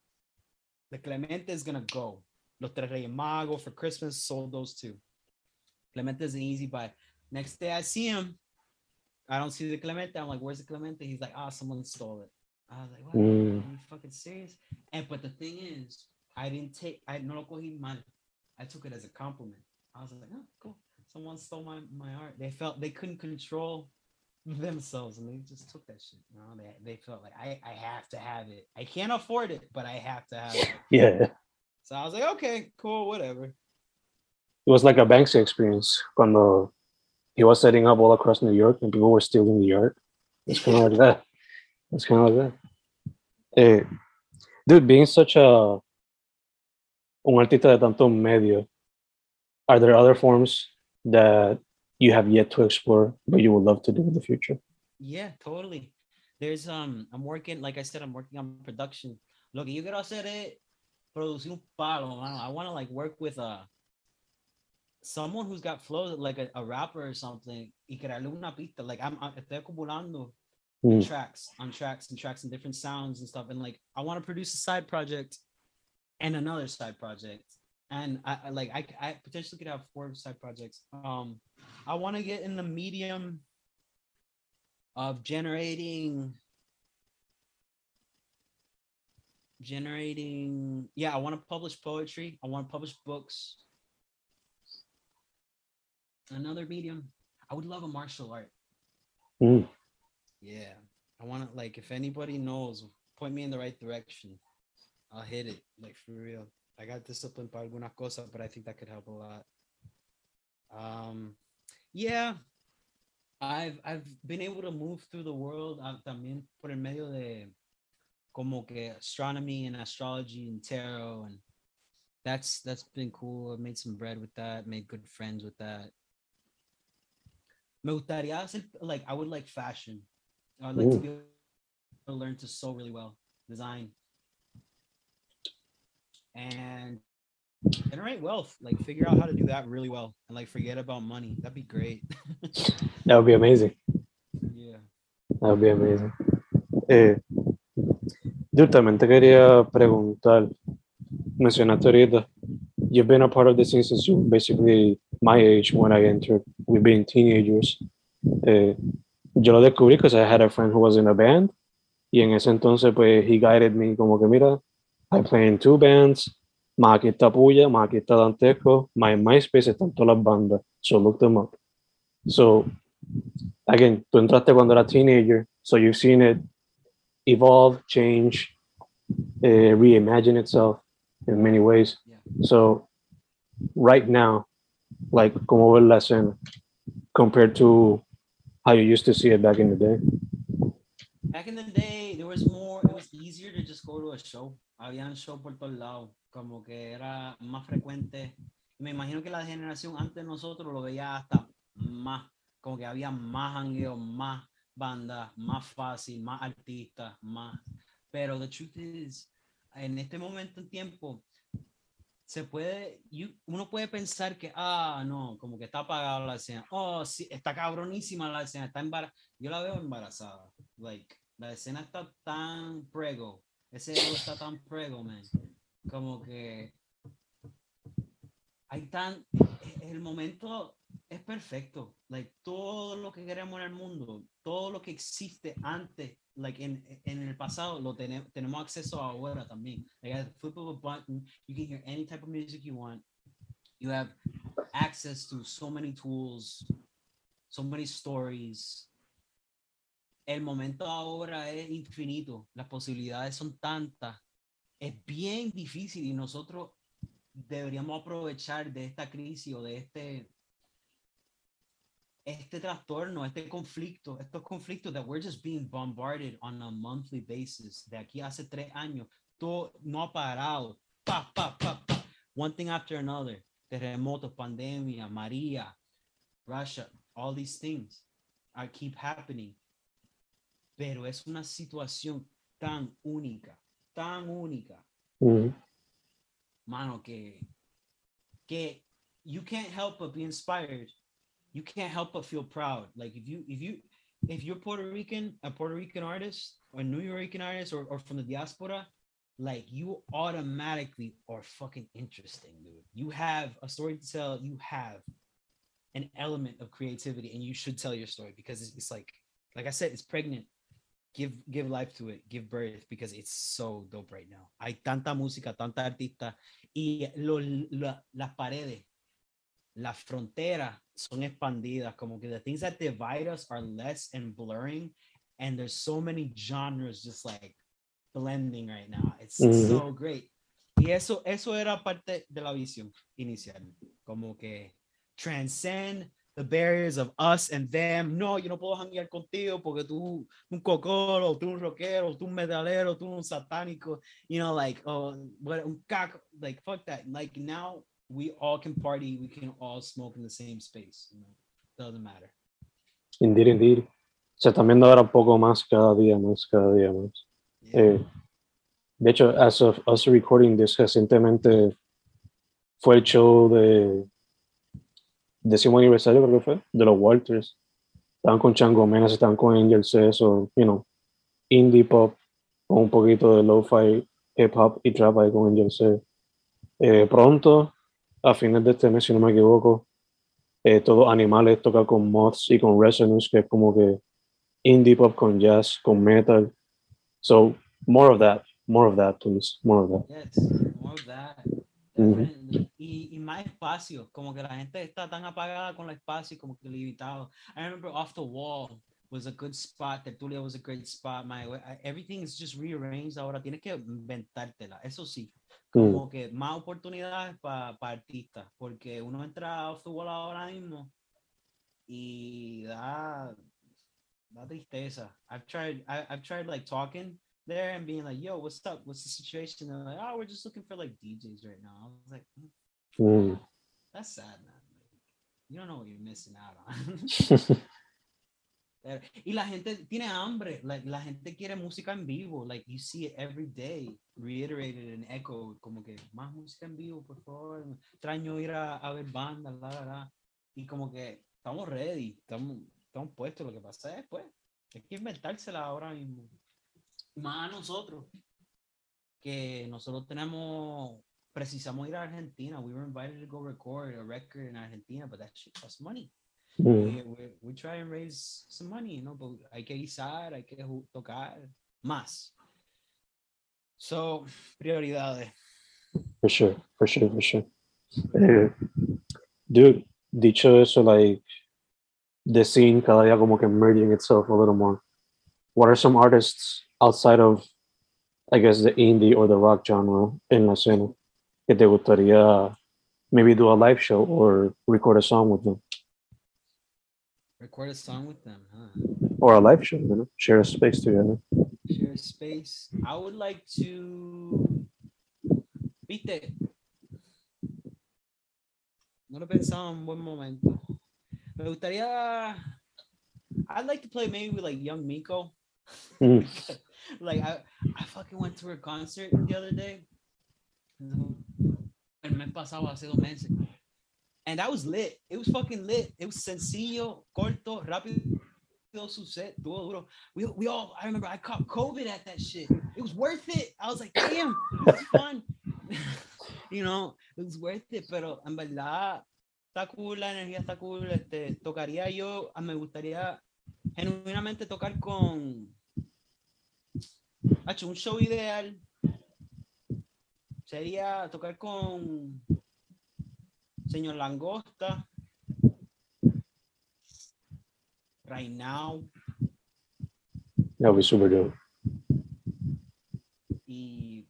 The Clemente is gonna go. Los Tres Reyes Mago for Christmas sold those two. Clemente is an easy buy. Next day I see him. I don't see the Clemente. I'm like, where's the Clemente? He's like, ah, oh, someone stole it. I was like, what? Mm. Are you fucking serious? And but the thing is, I didn't take I no lo cogí mal. I took it as a compliment. I was like, oh, cool. Someone stole my, my art. They felt they couldn't control themselves and they just took that shit. You know, they they felt like I I have to have it. I can't afford it, but I have to have it. Yeah. So I was like, okay, cool, whatever. It was like a Banksy experience when he was setting up all across New York and people were stealing the art. It's kind of like that. It's kind of like that. Eh, dude, being such a un artista de tanto medio, are there other forms that you have yet to explore but you would love to do in the future? Yeah, totally. There's um, I'm working, like I said, I'm working on production. Look, you yo quiero hacer es producir un palo. I want to like work with a someone who's got flow like a, a rapper or something y crearle una pista. Like I'm, I'm estoy acumulando Mm. tracks on tracks and tracks and different sounds and stuff. And like I want to produce a side project and another side project. And I, I like I, I potentially could have four side projects. Um I want to get in the medium of generating generating yeah i want to publish poetry i want to publish books another medium? I would love a martial art. Mm. yeah. I want to like if anybody knows point me in the right direction. I'll hit it like for real. I got disciplined by alguna cosa but i think that could help a lot. Um yeah. I've i've been able to move through the world uh, también por el medio de como que astronomy and astrology and tarot and that's that's been cool. I've made some bread with that made good friends with that me gustaría hacer, like i would like fashion i'd like to be able to learn to sew really well design and generate wealth like figure out how to do that really well and like forget about money that'd be great That would be amazing. yeah That would be amazing. Eh, dude, también te quería preguntar, mencionaste ahorita, you've been a part of this since you basically my age when I entered. We've been teenagers. Eh, yo lo descubrí because I had a friend who was in a band y en ese entonces pues he guided me como que mira, I play in two bands, más aquí está Puya, más aquí está Dantesco, más en MySpace están todas las bandas, so look them up. So, again, tú entraste cuando eras teenager, so you've seen it evolve, change, uh, reimagine itself in many ways. Yeah. So, right now, like, como ves la escena compared to how you used to see it back in the day? Back in the day, there was more, it was easier to just go to a show. Habían show por todos lados, como que era más frecuente. Me imagino que la generación antes de nosotros lo veía hasta más, como que había más jangueo, más bandas, más fácil, más artistas, más. Pero the truth is, en este momento en tiempo, se puede, uno puede pensar que, ah, no, como que está apagada la escena. Oh, sí, está cabronísima la escena, está embarazada. Yo la veo embarazada. Like, la escena está tan prego. Ese ego está tan prego, man. Como que hay tan. e- El momento es perfecto. Like, todo lo que queremos en el mundo, todo lo que existe antes, like, en, en el pasado, lo tenemos, tenemos acceso ahora también. Like, at flip of a button, you can hear any type of music you want. You have access to so many tools, so many stories. El momento ahora es infinito, las posibilidades son tantas. Es bien difícil y nosotros deberíamos aprovechar de esta crisis o de este este trastorno, este conflicto, estos conflictos that we're just being bombarded on a monthly basis. De aquí hace tres años, todo no ha parado. Pa, pa, pa, pa. One thing after another. Terremotos, pandemia, María, Russia, all these things are keep happening. Pero es una situación tan única, tan única, Mhm. mano, que, que you can't help but be inspired. You can't help but feel proud. Like if you if you if you're Puerto Rican, a Puerto Rican artist or New Yorker artist or, or from the diaspora, like you automatically are fucking interesting, dude. You have a story to tell, you have an element of creativity, and you should tell your story because it's, it's like like I said, it's pregnant. Give give life to it, give birth because it's so dope right now. Hay tanta música, tanta artista y lo, la- las paredes las fronteras son expandidas, como que the things that divide us are less and blurring, and there's so many genres just like blending right now. It's Mhm. so great. Y eso, eso era parte de la visión inicial, como que transcend the barriers of us and them. No, yo no puedo janguear contigo porque tú un cocoro, tú un rockero, tú un metalero, tú un satánico, you know, like, oh, un caco, like, fuck that. Like, now we all can party, we can all smoke in the same space, you know, doesn't matter. Indeed, indeed. Se están viendo ahora un poco más cada día más, cada día más. Yeah. Eh, de hecho, as of us recording this, recientemente fue el show de décimo aniversario, creo que fue, de los Walters. Estaban con Chango Menas, estaban con Angel C, so, you know, indie pop, con un poquito de lo-fi, hip hop y trap ahí con Angel C. Eh, pronto, a fines de este mes, si no me equivoco, eh, Todos Animales toca con Moths y con Resonance, que es como que indie pop con jazz, con metal. So, more of that, more of that, please, more of that. Yes, more of that. Definitely. y, y más espacio, como que la gente está tan apagada con el espacio, como que limitado. I remember Off the Wall was a good spot, Tertulia was a great spot. My, everything is just rearranged ahora, tienes que inventártela, eso sí. Como que más oportunidades para artistas, porque uno entra a the ahora mismo y da, da tristeza. I've tried, I, I've tried like talking there and being like, yo, what's up? What's the situation? And they're like, oh, we're just looking for like DJs right now. I was like, "Mm, Mm. that's sad, man. Like, you don't know what you're missing out on. Pero- y la gente tiene hambre, like, la gente quiere música en vivo, like you see it every day, reiterated and echoed, como que más música en vivo, por favor, extraño ir a, a ver bandas, la, la, la. y como que estamos ready, estamos, estamos puestos, lo que pasa es, pues, hay que inventársela ahora mismo, más a nosotros, que nosotros tenemos, precisamos ir a Argentina, we were invited to go record a record in Argentina, but that shit costs money Mm. we, we, we try and raise some money, you know, but hay que guisar, hay que tocar más. So, prioridades. For sure, for sure, for sure. Eh, dude, dicho eso, like, the scene cada día como que merging itself a little more. What are some artists outside of, I guess, the indie or the rock genre in la escena que te gustaría maybe do a live show or record a song with them? Record a song with them, huh? Or a live show, you know? Share a space together. Share a space. I would like to. Viste. No lo he pensado en buen momento. Me gustaría. I'd like to play maybe with like young Miko. Mm. like I, I fucking went to her concert the other day. El mes pasado, hace dos meses. And that was lit. It was fucking lit. It was sencillo, corto, rápido. Su duro. We, we all, I remember I caught COVID at that shit. It was worth it. I was like, damn, it's fun. you know, it was worth it. Pero en verdad, está cool, la energía está cool. Este, tocaría yo, ah, me gustaría genuinamente tocar con Hacho, un show ideal sería tocar con señor Langosta right now That would be super dope. y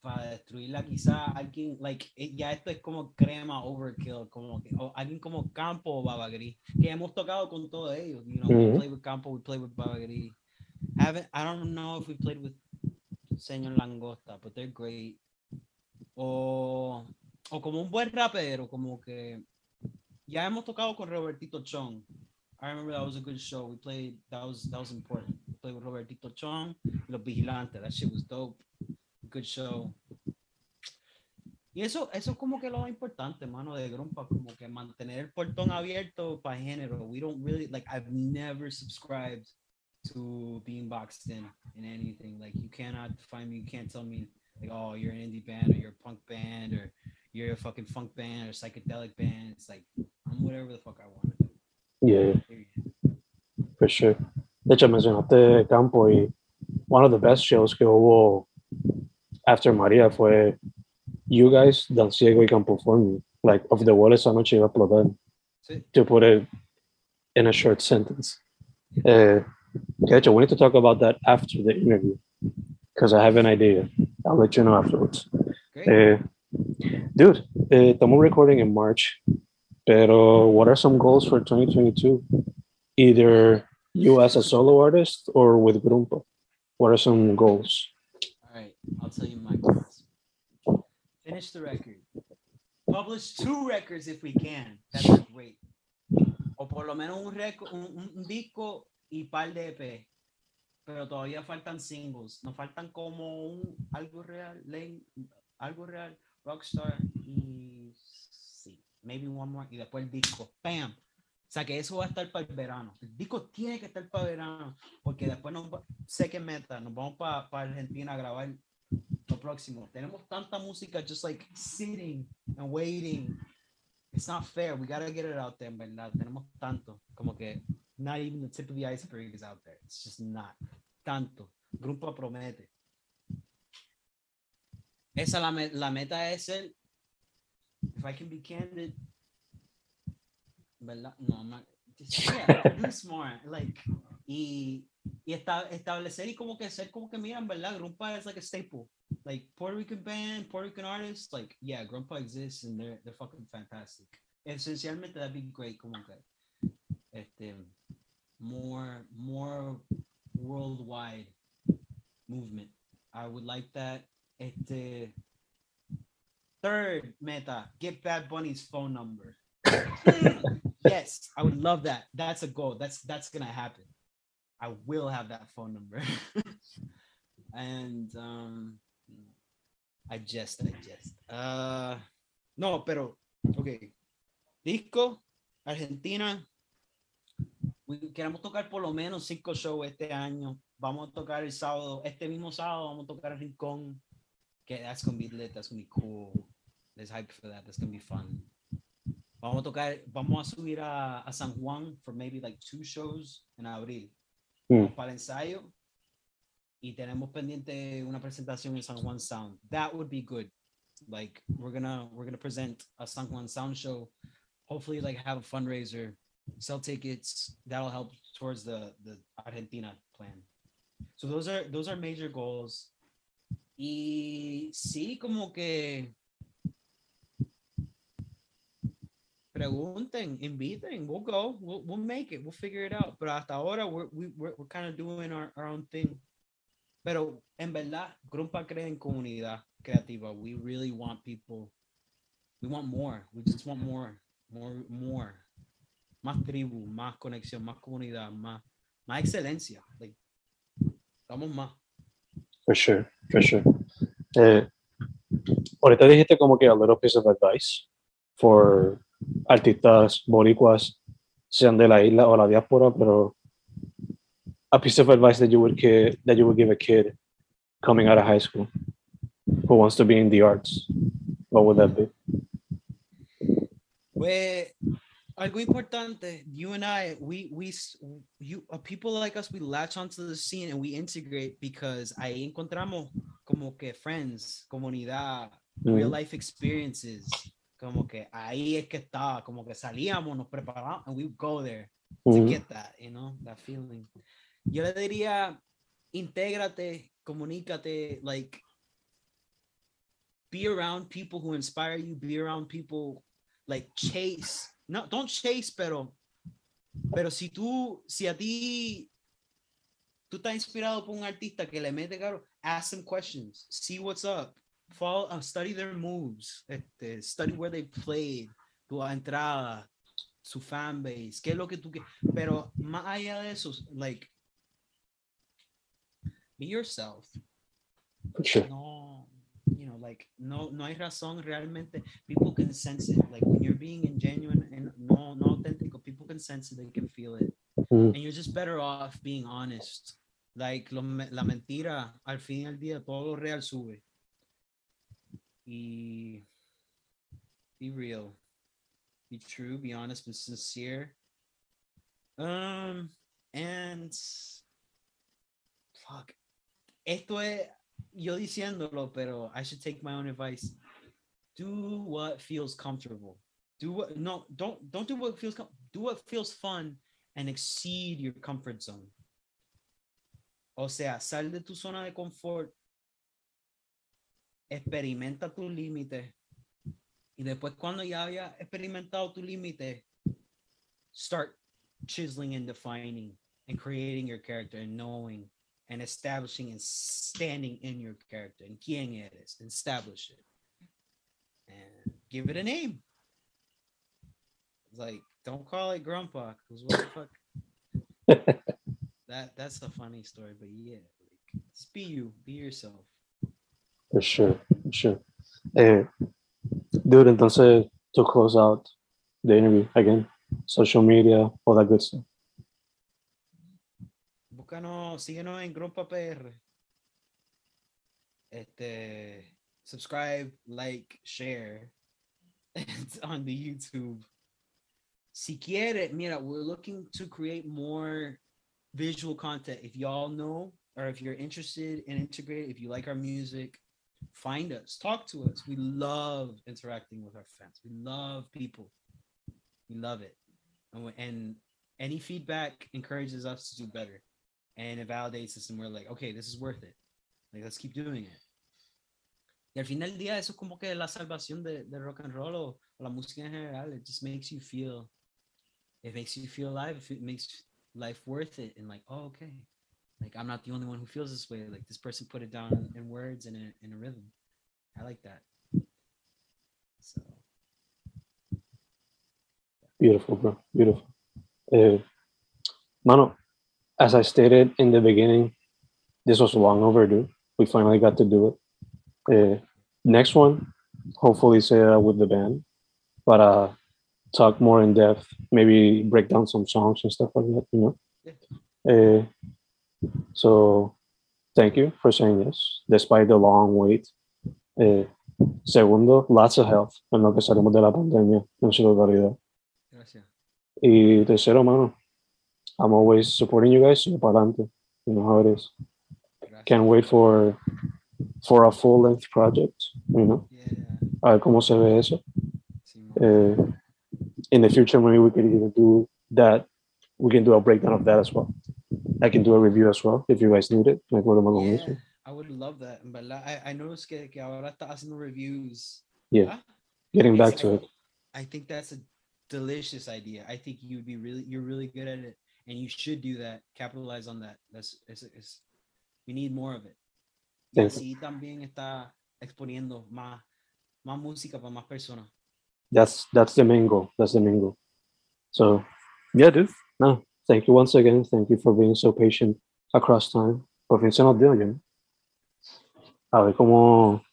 para destruirla quizá alguien like eh, ya esto es como crema overkill como que o alguien como Campo o Baba Gris que hemos tocado con todos ellos you know we Mhm. play with Campo we play with Baba Gris haven't I don't know if we played with Señor Langosta but they're great o o como un buen rapero como que ya hemos tocado con Robertito Chong I remember that was a good show we played that was that was important played with Robertito Chong Los Vigilantes that shit was dope good show. Y eso, eso es como que lo importante, mano, de Grumpa, como que mantener el portón abierto para género. We don't really, like, I've never subscribed to being boxed in in anything. Like, you cannot find me, you can't tell me, like, oh, you're an indie band or you're a punk band or you're a fucking funk band or psychedelic band. It's like, I'm whatever the fuck I want to do. Yeah, for sure. De hecho, mencionaste Campo y one of the best shows que hubo after María fue you guys, Dan Ciego y Campo Formio. like Off the Wall esa noche iba a explotar. Sí. To put it in a short sentence. Uh, de hecho, we need to talk about that after the interview because I have an idea. I'll let you know afterwards. Great. Uh, dude, eh, estamos recording in March, pero what are some goals for 2022? Either you as a solo artist or with Grupo. What are some goals? All right, I'll tell you my goals. Finish the record. Publish two records if we can. That's great. O por lo menos un, reco- un, un- disco y par de EP. Pero todavía faltan singles. Nos faltan como un algo real, algo real, Rockstar y sí, maybe one more y después el disco. Bam. O sea que eso va a estar para el verano. El disco tiene que estar para verano porque después nos va- sé que meta, nos vamos para Argentina a grabar lo próximo. Tenemos tanta música just like sitting and waiting. It's not fair. We gotta get it out there, en verdad. Tenemos tanto. Como que not even the tip of the iceberg is out there. It's just not. Tanto. Grupo promete. Esa la, la meta es el. If I can be candid. ¿Verdad? No, I'm not. Yeah, produce more. Like, y, y esta, establecer y como que ser como que miran, ¿verdad? Grumpa is like a staple. Like Puerto Rican band, Puerto Rican artists, like yeah, Grumpa exists and they're they're fucking fantastic. Esencialmente that'd be great, como que este more more worldwide movement. I would like that. Este third meta, get Bad Bunny's phone number. yes, I would love that. That's a goal. That's that's gonna happen. I will have that phone number. and um I just I just uh no, pero okay. Disco, Argentina. We- Queremos tocar por lo menos cinco shows este año. Vamos a tocar el sábado, este mismo sábado vamos a tocar el Rincón. Que that's gonna be lit, that's gonna be cool. There's hype for that. That's gonna be fun. Vamos a tocar, vamos a subir a, a San Juan for maybe like two shows en abril. Hmm. Vamos para el ensayo y tenemos pendiente una presentación en San Juan Sound. That would be good. Like we're gonna we're gonna present a San Juan Sound show. Hopefully, like have a fundraiser, sell tickets. That'll help towards the the Argentina plan. So those are those are major goals. Y sí, como que pregunten, inviten, we'll go, we'll, we'll make it, we'll figure it out. Pero hasta ahora we're, we, we're, we're kind of doing our, our own thing. Pero en verdad, Grumpa cree en comunidad creativa. We really want people, we want more. We just want more, more, more. Más tribu, más conexión, más comunidad, más, más excelencia. Like, vamos más. For sure, for sure. Eh, ahorita dijiste como que a little piece of advice for artistas boricuas, sean de la isla o la diáspora, pero a piece of advice that you would ki- that you would give a kid coming out of high school who wants to be in the arts, what would that be? Pues, algo importante, you and I, we, we, you, uh, people like us, we latch onto the scene and we integrate because ahí encontramos como que friends, comunidad, real Mm, life experiences. Como que ahí es que está, como que salíamos, nos preparamos, and we go there to mhm, get that, you know, that feeling. Yo le diría, intégrate, comunícate, like, be around people who inspire you, be around people, like, chase, no, don't chase, pero, pero si tú, si a ti, tú estás inspirado por un artista que le mete caro, ask them questions, see what's up, follow, uh, study their moves, este, study where they played, tu entrada, su fan base, qué es lo que tú quieres. Pero más allá de eso, like, be yourself. sure. No, like, no, no hay razón realmente. People can sense it. Like, when you're being ingenuine and no, no auténtico, people can sense it. They can feel it. Mm, And you're just better off being honest. Like, lo la mentira, al fin al día, todo lo real sube. Y be real. Be true, be honest, be sincere. Um, and fuck. Esto es yo diciéndolo, pero I should take my own advice. do what feels comfortable. Do what no don't don't do what feels do what feels fun and exceed your comfort zone. O sea, sal de tu zona de confort. Experimenta tu límite. Y después cuando ya haya experimentado tu límite, start chiseling and defining and creating your character and knowing and establishing and standing in your character and quién eres. Establish it. And give it a name. Like, don't call it grandpa, because what the fuck? that that's a funny story, but yeah, like, just be you, be yourself. For sure, for sure. Eh, dude, entonces, to close out the interview again, social media, all that good stuff. Búscanos, síguenos en Grumpa PR. Este, subscribe, like, share on the YouTube. Si quiere, mira, we're looking to create more visual content. If y'all know or if you're interested in integrate, if you like our music, find us, talk to us. We love interacting with our fans. We love people. We love it. And, and any feedback encourages us to do better and it validates us and we're like, okay, this is worth it. Like, let's keep doing it. Y al final del día, eso es como que la salvación de, de rock and roll o, o la música en general. It just makes you feel, it makes you feel alive. It makes life worth it. And like, oh, okay. Like, I'm not the only one who feels this way. Like, this person put it down in, words and in, in a rhythm. I like that. So, Beautiful, bro. Beautiful. Eh, mano, as I stated in the beginning, this was long overdue. We finally got to do it. Eh, next one, hopefully, say uh, with the band, but uh, talk more in depth. Maybe break down some songs and stuff like that. You know. Eh, so, thank you for saying yes, despite the long wait. Eh, segundo, lots of health en lo que salimos de la pandemia en su totalidad. gracias. Y tercero, mano, I'm always supporting you guys. You know how it is. Can't wait for for a full length project. You know, Yeah. a ver cómo se ve eso. Uh, in the future, maybe we could either do that. We can do a breakdown of that as well. I can do a review as well if you guys need it. Like, what am I going Yeah, I would love that. Verdad, I, I noticed que, que ahora está haciendo reviews. Yeah. Ah, Getting back to it. I think that's a delicious idea. I think you would be really, you're really good at it, and you should do that. Capitalize on that. That's, it's, it's, we need more of it. Y así también está exponiendo más, más música para más personas. That's that's the main goal. That's the main goal. So, yeah, dude. No, thank you once again. Thank you for being so patient across time. Por fin se nos dio, know. A ver cómo,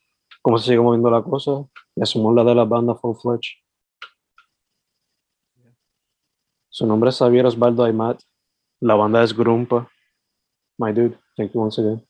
cómo se sigue moviendo la cosa. Y hacemos la de la banda Full Fledged. Su nombre es Xavier Osvaldo Aymat. La banda es Grumpa. My dude, thank you once again.